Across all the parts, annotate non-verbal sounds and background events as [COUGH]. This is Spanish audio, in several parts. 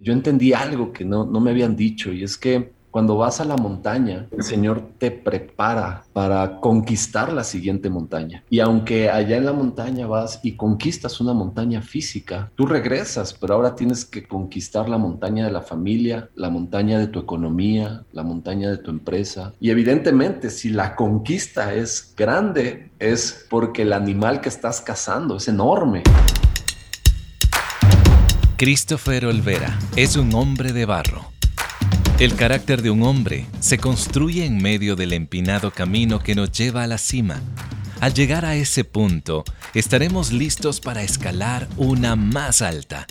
yo entendí algo que no, no me habían dicho y es que cuando vas a la montaña, el Señor te prepara para conquistar la siguiente montaña. Y aunque allá en la montaña vas y conquistas una montaña física, tú regresas, pero ahora tienes que conquistar la montaña de la familia, la montaña de tu economía, la montaña de tu empresa. Y evidentemente, si la conquista es grande, es porque el animal que estás cazando es enorme. Christopher Olvera es un hombre de barro el carácter de un hombre se construye en medio del empinado camino que nos lleva a la cima. Al llegar a ese punto, estaremos listos para escalar una más alta.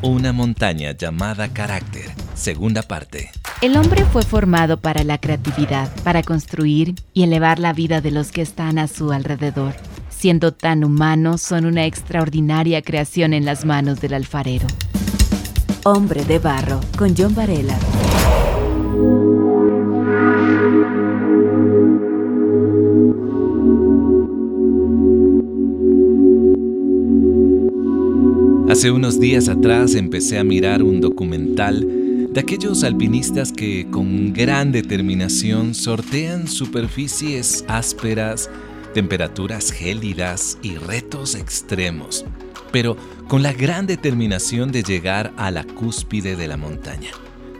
Una montaña llamada carácter, segunda parte. El hombre fue formado para la creatividad, para construir y elevar la vida de los que están a su alrededor. Siendo tan humanos, son una extraordinaria creación en las manos del alfarero. Hombre de Barro, con John Varela. Hace unos días atrás empecé a mirar un documental de aquellos alpinistas que con gran determinación sortean superficies ásperas, temperaturas gélidas y retos extremos pero con la gran determinación de llegar a la cúspide de la montaña.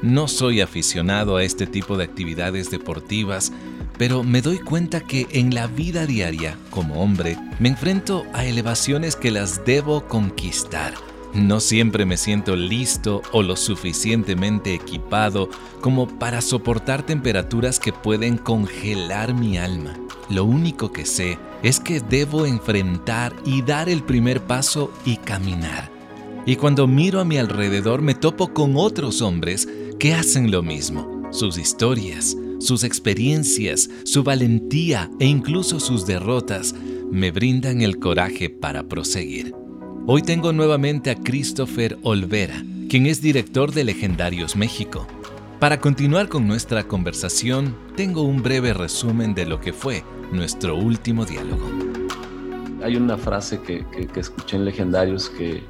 No soy aficionado a este tipo de actividades deportivas, pero me doy cuenta que en la vida diaria, como hombre, me enfrento a elevaciones que las debo conquistar. No siempre me siento listo o lo suficientemente equipado como para soportar temperaturas que pueden congelar mi alma. Lo único que sé es que debo enfrentar y dar el primer paso y caminar. Y cuando miro a mi alrededor me topo con otros hombres que hacen lo mismo. Sus historias, sus experiencias, su valentía e incluso sus derrotas me brindan el coraje para proseguir. Hoy tengo nuevamente a Christopher Olvera, quien es director de Legendarios México. Para continuar con nuestra conversación, tengo un breve resumen de lo que fue nuestro último diálogo. Hay una frase que, escuché en Legendarios que,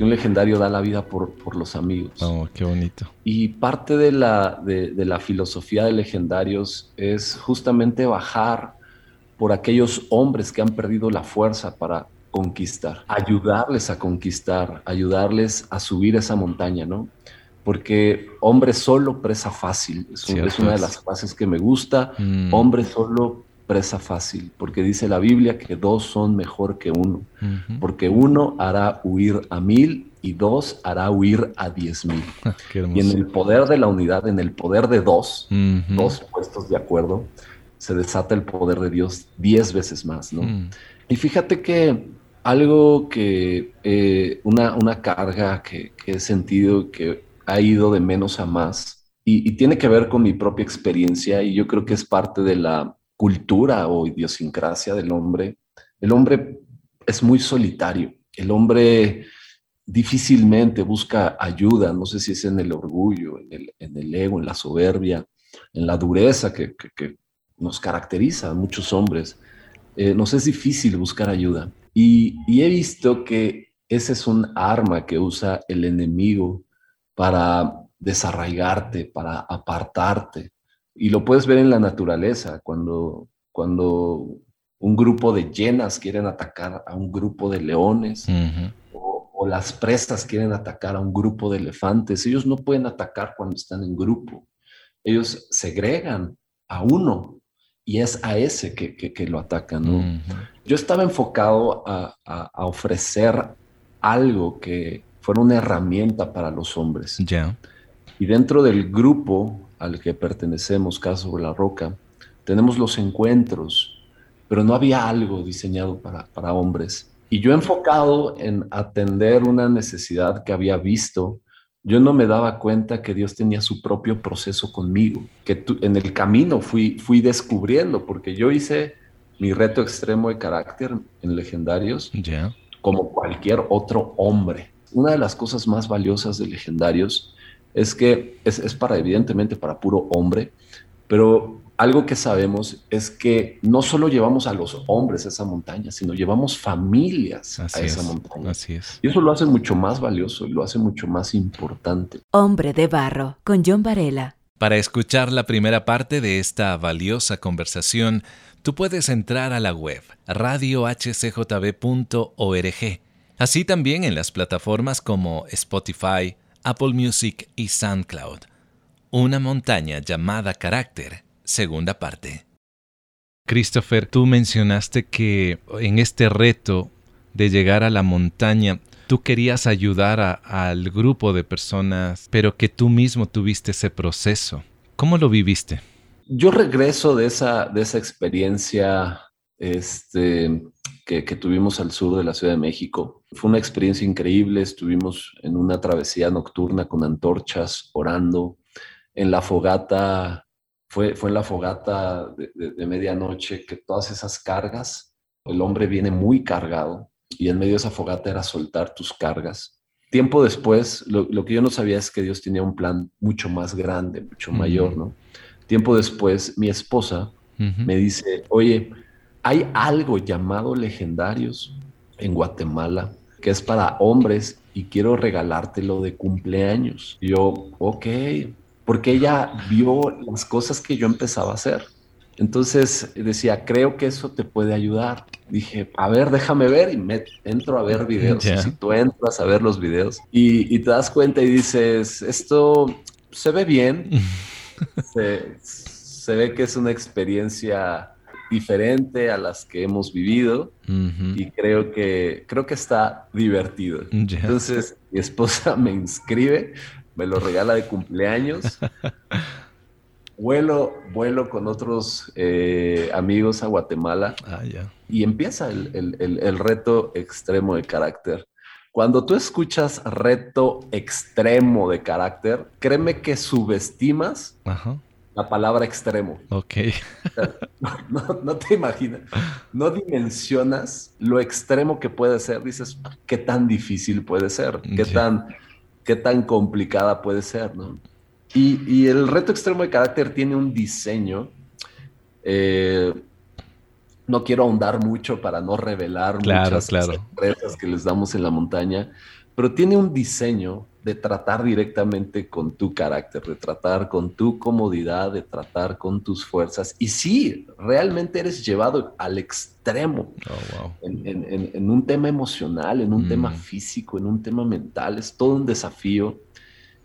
un legendario da la vida por, los amigos. Oh, qué bonito. Y parte de la, de, la filosofía de Legendarios es justamente bajar por aquellos hombres que han perdido la fuerza para conquistar, ayudarles a conquistar, ayudarles a subir esa montaña, ¿no? Porque hombre solo, presa fácil. Es, una de las frases que me gusta. Mm. Hombre solo, presa fácil, porque dice la Biblia que dos son mejor que uno, porque uno hará huir a mil y dos hará huir a diez mil. [LAUGHS] y en el poder de la unidad, en el poder de dos, dos puestos de acuerdo, se desata el poder de Dios diez veces más, ¿no? Mm. Y fíjate que algo que, eh, una, una, carga que, he sentido que ha ido de menos a más, y tiene que ver con mi propia experiencia, y yo creo que es parte de la cultura o idiosincrasia del hombre, el hombre es muy solitario. El hombre difícilmente busca ayuda, no sé si es en el orgullo, en el, ego, en la soberbia, en la dureza que, nos caracteriza a muchos hombres. Eh, nos es difícil buscar ayuda. Y, y he visto que ese es un arma que usa el enemigo para desarraigarte, para apartarte, y lo puedes ver en la naturaleza, cuando, cuando un grupo de llenas quieren atacar a un grupo de leones, o, o, las presas quieren atacar a un grupo de elefantes. Ellos no pueden atacar cuando están en grupo. Ellos segregan a uno y es a ese que, que, lo atacan. Yo estaba enfocado a, a, ofrecer algo que fuera una herramienta para los hombres. Ya. Y dentro del grupo al que pertenecemos, Caso sobre la Roca, tenemos los encuentros, pero no había algo diseñado para, para hombres. Y yo enfocado en atender una necesidad que había visto, yo no me daba cuenta que Dios tenía su propio proceso conmigo, que en el camino fui, fui descubriendo, porque yo hice mi reto extremo de carácter en Legendarios, como cualquier otro hombre. Una de las cosas más valiosas de Legendarios es que es, para, evidentemente, para puro hombre, pero algo que sabemos es que no solo llevamos a los hombres a esa montaña, sino llevamos familias a esa montaña. Así es. Y eso lo hace mucho más valioso y lo hace mucho más importante. Hombre de barro, con John Varela. Para escuchar la primera parte de esta valiosa conversación, tú puedes entrar a la web radiohcjb.org, así también en las plataformas como Spotify, Apple Music y SoundCloud. Una montaña llamada carácter, segunda parte. Christopher, tú mencionaste que en este reto de llegar a la montaña, tú querías ayudar al grupo de personas, pero que tú mismo tuviste ese proceso. ¿Cómo lo viviste? Yo regreso de esa, de esa experiencia este, que, que, tuvimos al sur de la Ciudad de México. Fue una experiencia increíble. Estuvimos en una travesía nocturna con antorchas, orando. En la fogata, fue, fue en la fogata de, de medianoche que todas esas cargas, el hombre viene muy cargado y en medio de esa fogata era soltar tus cargas. Tiempo después, lo, que yo no sabía es que Dios tenía un plan mucho más grande, mucho mayor, ¿no? Tiempo después, mi esposa me dice, oye, hay algo llamado legendarios en Guatemala que es para hombres y quiero regalártelo de cumpleaños. Y yo, ok, porque ella vio las cosas que yo empezaba a hacer. Entonces decía, creo que eso te puede ayudar. Dije, a ver, déjame ver y me entro a ver videos. Si tú entras a ver los videos y, te das cuenta y dices, esto se ve bien, [LAUGHS] se, ve que es una experiencia diferente a las que hemos vivido y creo que, creo que está divertido. Entonces mi esposa [LAUGHS] me inscribe, me lo regala de cumpleaños. [LAUGHS] vuelo, vuelo con otros eh, amigos a Guatemala ah, y empieza el, reto extremo de carácter. Cuando tú escuchas reto extremo de carácter, créeme que subestimas la palabra extremo. Ok. no, te imaginas, no dimensionas lo extremo que puede ser. Dices, qué tan difícil puede ser, qué, tan, qué tan complicada puede ser, ¿no? Y, el reto extremo de carácter tiene un diseño. Eh, no quiero ahondar mucho para no revelar muchas sorpresas que les damos en la montaña, pero tiene un diseño de tratar directamente con tu carácter, de tratar con tu comodidad, de tratar con tus fuerzas. Y sí, realmente eres llevado al extremo oh, en, un tema emocional, en un tema mm. físico, en un tema mental. Es todo un desafío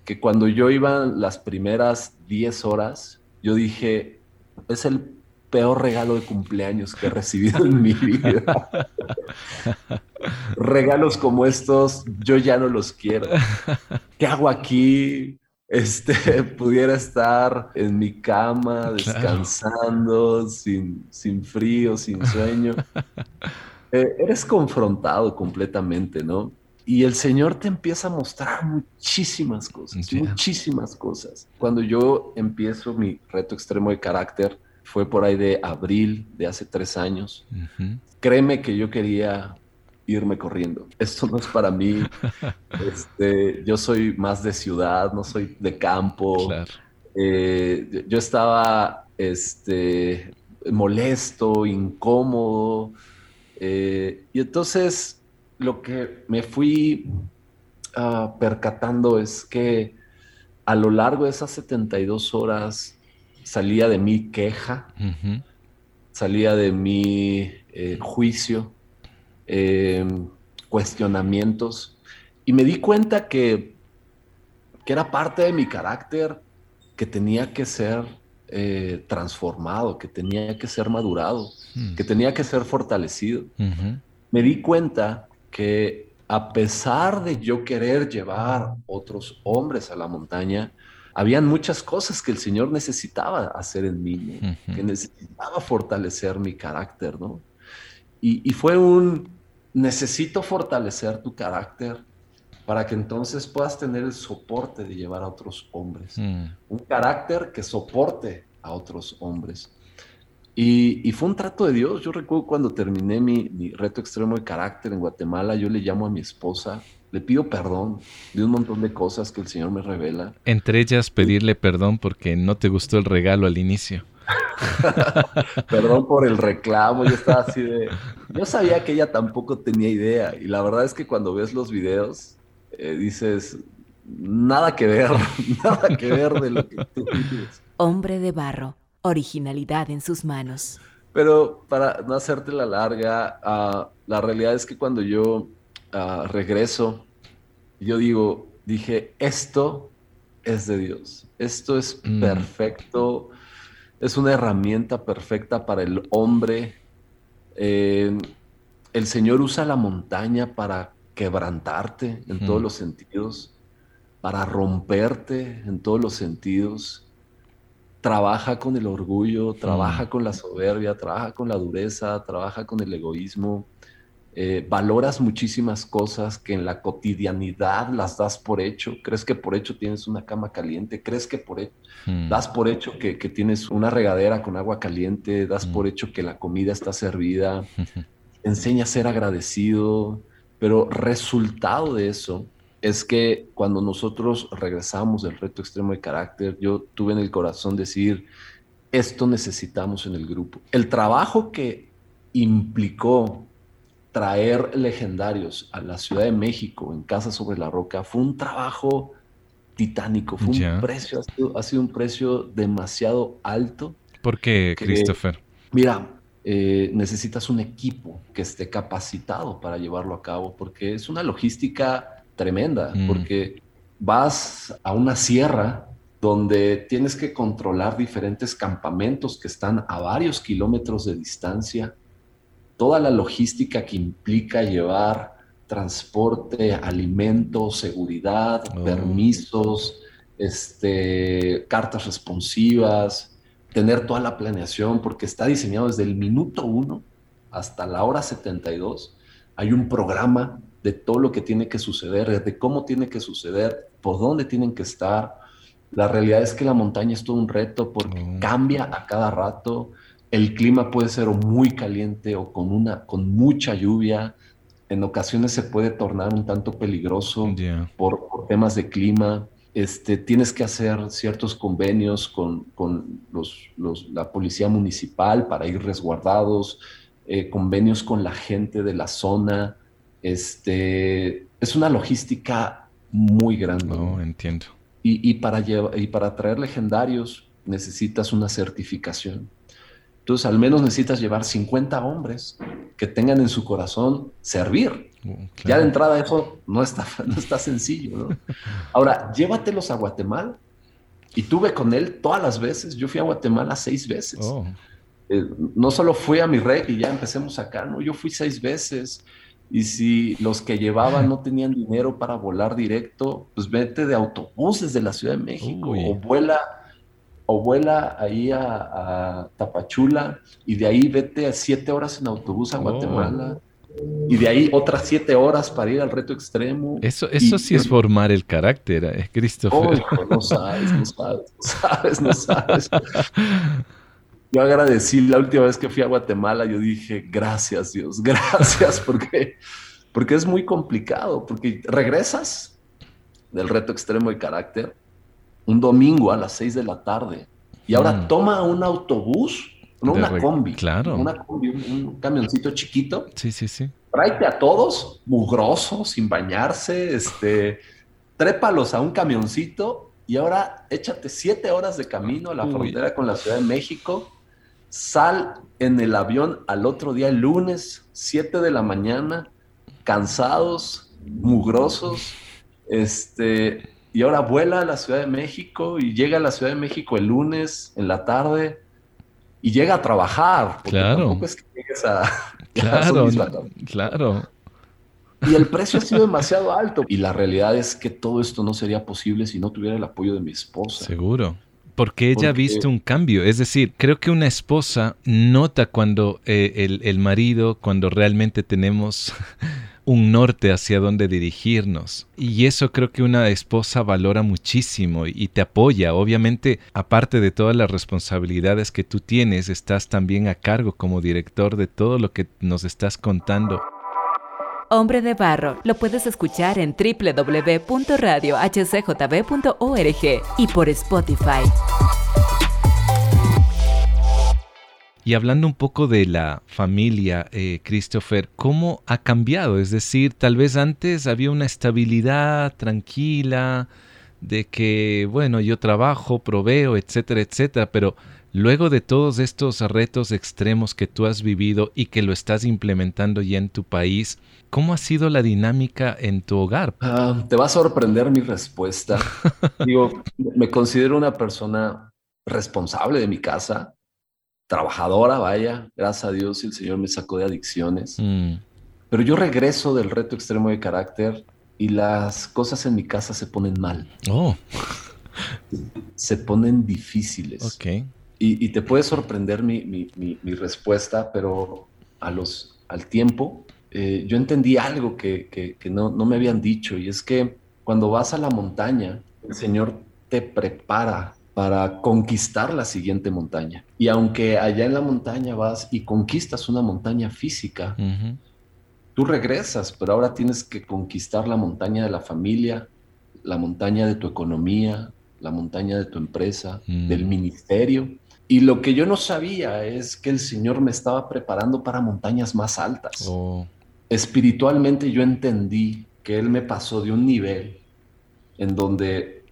que cuando yo iba las primeras 10 horas, yo dije, es el peor regalo de cumpleaños que he recibido en mi vida. Regalos como estos, yo ya no los quiero. ¿Qué hago aquí? Este, [LAUGHS] pudiera estar en mi cama, descansando, sin, sin frío, sin sueño. Eh, eres confrontado completamente, ¿no? Y el Señor te empieza a mostrar muchísimas cosas, muchísimas cosas. Cuando yo empiezo mi reto extremo de carácter, fue por ahí de abril de hace tres años. Créeme que yo quería irme corriendo. Esto no es para mí. [LAUGHS] este, yo soy más de ciudad, no soy de campo. Eh, yo estaba este, molesto, incómodo. Eh, y entonces lo que me fui ah, percatando es que a lo largo de esas 72 horas salía de mi queja, salía de mi eh, juicio, em, cuestionamientos, y me di cuenta que, que, era parte de mi carácter que tenía que ser eh, transformado, que tenía que ser madurado, hmm. que tenía que ser fortalecido. Me di cuenta que a pesar de yo querer llevar otros hombres a la montaña, habían muchas cosas que el Señor necesitaba hacer en mí, que necesitaba fortalecer mi carácter, ¿no? Y, fue un, necesito fortalecer tu carácter para que entonces puedas tener el soporte de llevar a otros hombres. Mm. Un carácter que soporte a otros hombres. Y, fue un trato de Dios. Yo recuerdo cuando terminé mi, reto extremo de carácter en Guatemala, yo le llamo a mi esposa, le pido perdón de un montón de cosas que el Señor me revela. Entre ellas pedirle perdón porque no te gustó el regalo al inicio. [LAUGHS] Perdón por el reclamo, yo estaba así de... Yo sabía que ella tampoco tenía idea y la verdad es que cuando ves los videos eh, dices, nada que ver, [LAUGHS] nada que ver de lo que tú dices. Hombre de barro, originalidad en sus manos. Pero para no hacerte la larga, uh, la realidad es que cuando yo uh, regreso, yo digo, dije, esto es de Dios, esto es mm. perfecto, es una herramienta perfecta para el hombre. Eh, el Señor usa la montaña para quebrantarte en todos los sentidos, para romperte en todos los sentidos. Trabaja con el orgullo, trabaja con la soberbia, trabaja con la dureza, trabaja con el egoísmo. Eh, valoras muchísimas cosas que en la cotidianidad las das por hecho. Crees que por hecho tienes una cama caliente, crees que por hecho das por hecho que, tienes una regadera con agua caliente, das por hecho que la comida está servida, [LAUGHS] enseña a ser agradecido, pero resultado de eso es que cuando nosotros regresamos del reto extremo de carácter, yo tuve en el corazón decir, esto necesitamos en el grupo. El trabajo que implicó traer legendarios a la Ciudad de México en Casa sobre la Roca fue un trabajo titánico, fue un precio, ha sido, un precio demasiado alto. ¿Por qué, Christopher? Mira, eh, necesitas un equipo que esté capacitado para llevarlo a cabo, porque es una logística tremenda, mm. porque vas a una sierra donde tienes que controlar diferentes campamentos que están a varios kilómetros de distancia, toda la logística que implica llevar transporte, alimentos, seguridad, oh. permisos, este, cartas responsivas, tener toda la planeación, porque está diseñado desde el minuto uno hasta la hora 72. Hay un programa de todo lo que tiene que suceder, de cómo tiene que suceder, por dónde tienen que estar. La realidad es que la montaña es todo un reto porque oh. cambia a cada rato. El clima puede ser o muy caliente o con, una, con mucha lluvia. En ocasiones se puede tornar un tanto peligroso por, por temas de clima. Este, tienes que hacer ciertos convenios con, la policía municipal para ir resguardados, eh, convenios con la gente de la zona. Este, es una logística muy grande. No, entiendo. Y, para y para traer legendarios necesitas una certificación. Entonces, al menos necesitas llevar 50 hombres que tengan en su corazón servir. Uh, ya de entrada eso no está, [LAUGHS] no está sencillo. ¿no? Ahora, llévatelos a Guatemala. Y tuve con él todas las veces. Yo fui a Guatemala seis veces. Oh. Eh, no solo fui a mi rey y ya empecemos acá, no, yo fui seis veces. Y si los que llevaban no tenían dinero para volar directo, pues vete de autobuses de la Ciudad de México o vuela o vuela ahí a, Tapachula y de ahí vete a siete horas en autobús a oh. Guatemala. Y de ahí otras siete horas para ir al reto extremo. Eso, eso sí es formar el carácter, eh, Christopher. Oh, no sabes, no sabes, no sabes, no sabes. Yo agradecí la última vez que fui a Guatemala, yo dije, gracias Dios, gracias, porque, porque es muy complicado, porque regresas del reto extremo de carácter un domingo a las 6 de la tarde. Y ahora mm. toma un autobús, no una combi. Claro. Una combi, un, camioncito chiquito. Sí, sí, sí. Tráete a todos, mugrosos, sin bañarse, este, trépalos a un camioncito y ahora échate siete horas de camino a la frontera con la Ciudad de México. Sal en el avión al otro día, el lunes, 7 de la mañana, cansados, mugrosos, este, y ahora vuela a la Ciudad de México y llega a la Ciudad de México el lunes en la tarde y llega a trabajar. claro. Tampoco es que llegues a. [LAUGHS] Claro, claro. Y el precio ha sido demasiado alto. Y la realidad es que todo esto no sería posible si no tuviera el apoyo de mi esposa. Seguro. Porque ella ha visto un cambio. Es decir, creo que una esposa nota cuando eh, el, el marido, cuando realmente tenemos un norte hacia donde dirigirnos. Y eso creo que una esposa valora muchísimo y te apoya. Obviamente, aparte de todas las responsabilidades que tú tienes, estás también a cargo como director de todo lo que nos estás contando. Hombre de Barro lo puedes escuchar en www.radiohcjb.org y por Spotify. Y hablando un poco de la familia, eh, Christopher, ¿cómo ha cambiado? Es decir, tal vez antes había una estabilidad tranquila, de que, bueno, yo trabajo, proveo, etcétera, etcétera, pero luego de todos estos retos extremos que tú has vivido y que lo estás implementando ya en tu país, ¿cómo ha sido la dinámica en tu hogar? Ah, te va a sorprender mi respuesta. [LAUGHS] Digo, me considero una persona responsable de mi casa, trabajadora, vaya, gracias a Dios el Señor me sacó de adicciones. Mm. Pero yo regreso del reto extremo de carácter y las cosas en mi casa se ponen mal. Oh. [LAUGHS] Se ponen difíciles. Ok. Y, te puede sorprender mi, respuesta, pero a los, al tiempo eh, yo entendí algo que, no, no me habían dicho y es que cuando vas a la montaña, el Señor te prepara para conquistar la siguiente montaña. Y aunque allá en la montaña vas y conquistas una montaña física, tú regresas, pero ahora tienes que conquistar la montaña de la familia, la montaña de tu economía, la montaña de tu empresa, mm. del ministerio. Y lo que yo no sabía es que el Señor me estaba preparando para montañas más altas. Oh. Espiritualmente yo entendí que Él me pasó de un nivel en donde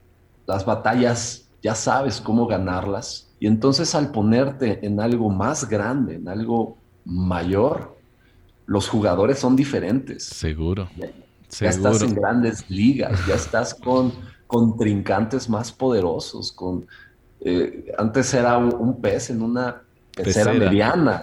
las batallas ya sabes cómo ganarlas. Y entonces al ponerte en algo más grande, en algo mayor, los jugadores son diferentes. Seguro. Ya, estás en grandes ligas, ya estás con contrincantes más poderosos. Con, eh, antes era un, pez en una pecera, mediana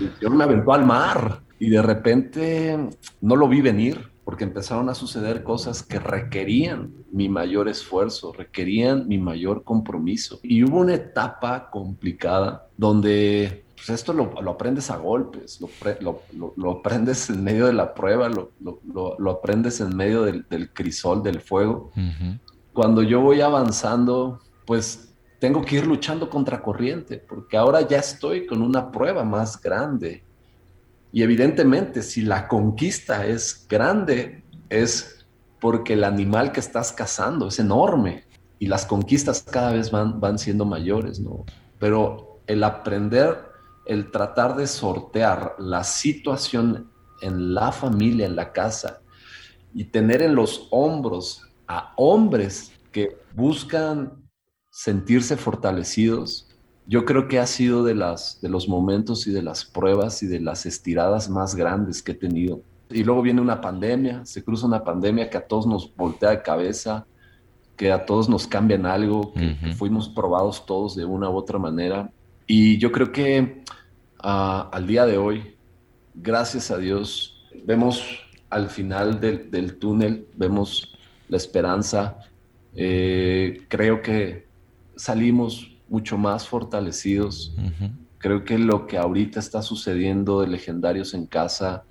y, yo me aventó al mar y de repente no lo vi venir porque empezaron a suceder cosas que requerían mi mayor esfuerzo, requerían mi mayor compromiso. Y hubo una etapa complicada donde pues esto lo, aprendes a golpes, lo, aprendes en medio de la prueba, lo, aprendes en medio del, crisol, del fuego. Cuando yo voy avanzando, pues tengo que ir luchando contra corriente, porque ahora ya estoy con una prueba más grande y evidentemente, si la conquista es grande, es porque el animal que estás cazando es enorme y las conquistas cada vez van, van siendo mayores, ¿no? Pero el aprender, el tratar de sortear la situación en la familia, en la casa, y tener en los hombros a hombres que buscan sentirse fortalecidos, yo creo que ha sido de, las, de los momentos y de las pruebas y de las estiradas más grandes que he tenido. Y luego viene una pandemia, se cruza una pandemia que a todos nos voltea de cabeza, que a todos nos cambian algo, que, fuimos probados todos de una u otra manera. Y yo creo que ah, al día de hoy, gracias a Dios, vemos al final del, túnel, vemos la esperanza. Eh, creo que salimos mucho más fortalecidos. Creo que lo que ahorita está sucediendo de legendarios en casa,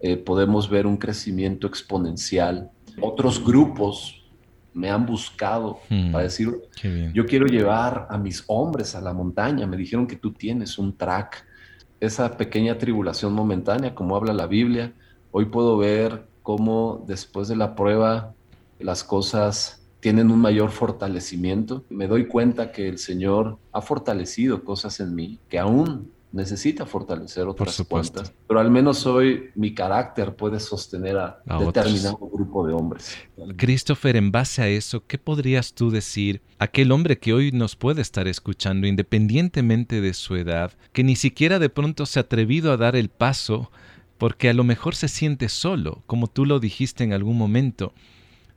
eh, podemos ver un crecimiento exponencial. Otros grupos me han buscado hmm. para decir, yo quiero llevar a mis hombres a la montaña. Me dijeron que tú tienes un track. Esa pequeña tribulación momentánea, como habla la Biblia, hoy puedo ver cómo después de la prueba las cosas tienen un mayor fortalecimiento. Me doy cuenta que el Señor ha fortalecido cosas en mí que aún necesita fortalecer otras cuantas, pero al menos hoy mi carácter puede sostener a, determinado grupo de hombres. Christopher, en base a eso, ¿qué podrías tú decir a aquel hombre que hoy nos puede estar escuchando, independientemente de su edad, que ni siquiera de pronto se ha atrevido a dar el paso porque a lo mejor se siente solo, como tú lo dijiste en algún momento?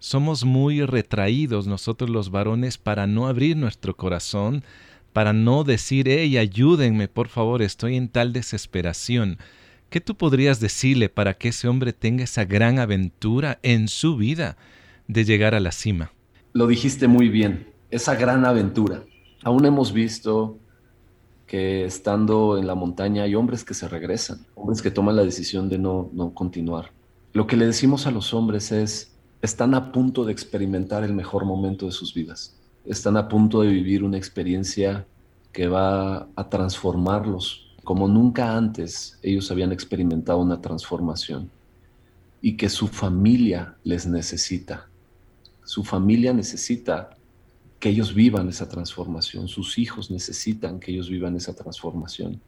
Somos muy retraídos nosotros los varones para no abrir nuestro corazón, para no decir, hey, ayúdenme, por favor, estoy en tal desesperación. ¿Qué tú podrías decirle para que ese hombre tenga esa gran aventura en su vida de llegar a la cima? Lo dijiste muy bien, esa gran aventura. Aún hemos visto que estando en la montaña hay hombres que se regresan, hombres que toman la decisión de no, no continuar. Lo que le decimos a los hombres es, están a punto de experimentar el mejor momento de sus vidas. Están a punto de vivir una experiencia que va a transformarlos como nunca antes ellos habían experimentado una transformación y que su familia les necesita. Su familia necesita que ellos vivan esa transformación, sus hijos necesitan que ellos vivan esa transformación.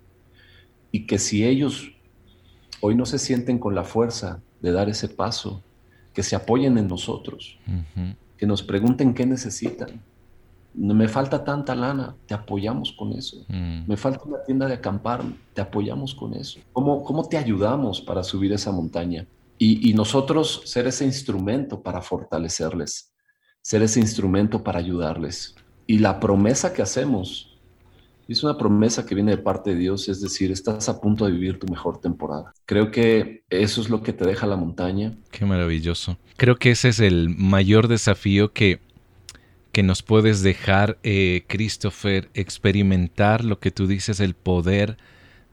Y que si ellos hoy no se sienten con la fuerza de dar ese paso, que se apoyen en nosotros, que nos pregunten qué necesitan. Me falta tanta lana, te apoyamos con eso. Mm. Me falta una tienda de acampar, te apoyamos con eso. ¿Cómo, cómo te ayudamos para subir esa montaña? Y, y nosotros ser ese instrumento para fortalecerles, ser ese instrumento para ayudarles. Y la promesa que hacemos es una promesa que viene de parte de Dios, es decir, estás a punto de vivir tu mejor temporada. Creo que eso es lo que te deja la montaña. Qué maravilloso. Creo que ese es el mayor desafío que, que nos puedes dejar, eh, Christopher, experimentar lo que tú dices, el poder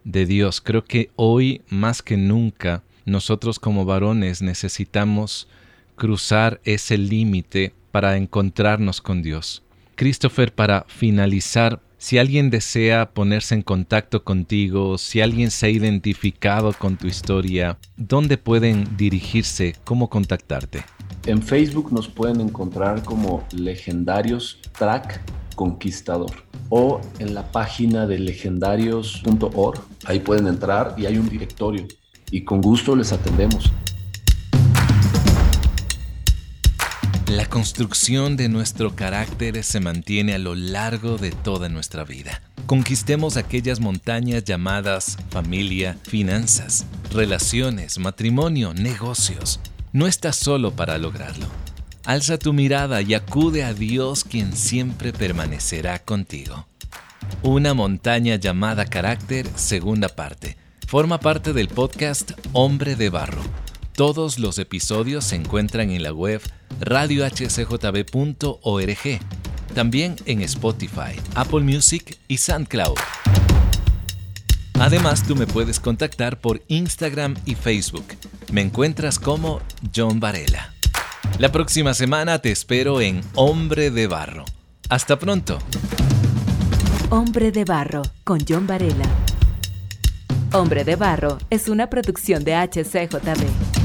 de Dios. Creo que hoy más que nunca nosotros como varones necesitamos cruzar ese límite para encontrarnos con Dios. Christopher, para finalizar, si alguien desea ponerse en contacto contigo, si alguien se ha identificado con tu historia, ¿dónde pueden dirigirse? ¿Cómo contactarte? En Facebook nos pueden encontrar como Legendarios Track Conquistador o en la página de legendarios.org. Ahí pueden entrar y hay un directorio y con gusto les atendemos. La construcción de nuestro carácter se mantiene a lo largo de toda nuestra vida. Conquistemos aquellas montañas llamadas familia, finanzas, relaciones, matrimonio, negocios. No estás solo para lograrlo. Alza tu mirada y acude a Dios quien siempre permanecerá contigo. Una montaña llamada carácter, segunda parte. Forma parte del podcast Hombre de Barro todos los episodios se encuentran en la web radiohcjb.org, también en Spotify, Apple Music y SoundCloud. Además, tú me puedes contactar por Instagram y Facebook. Me encuentras como John Varela. La próxima semana te espero en Hombre de Barro. Hasta pronto. Hombre de Barro con John Varela. Hombre de Barro es una producción de HCJB.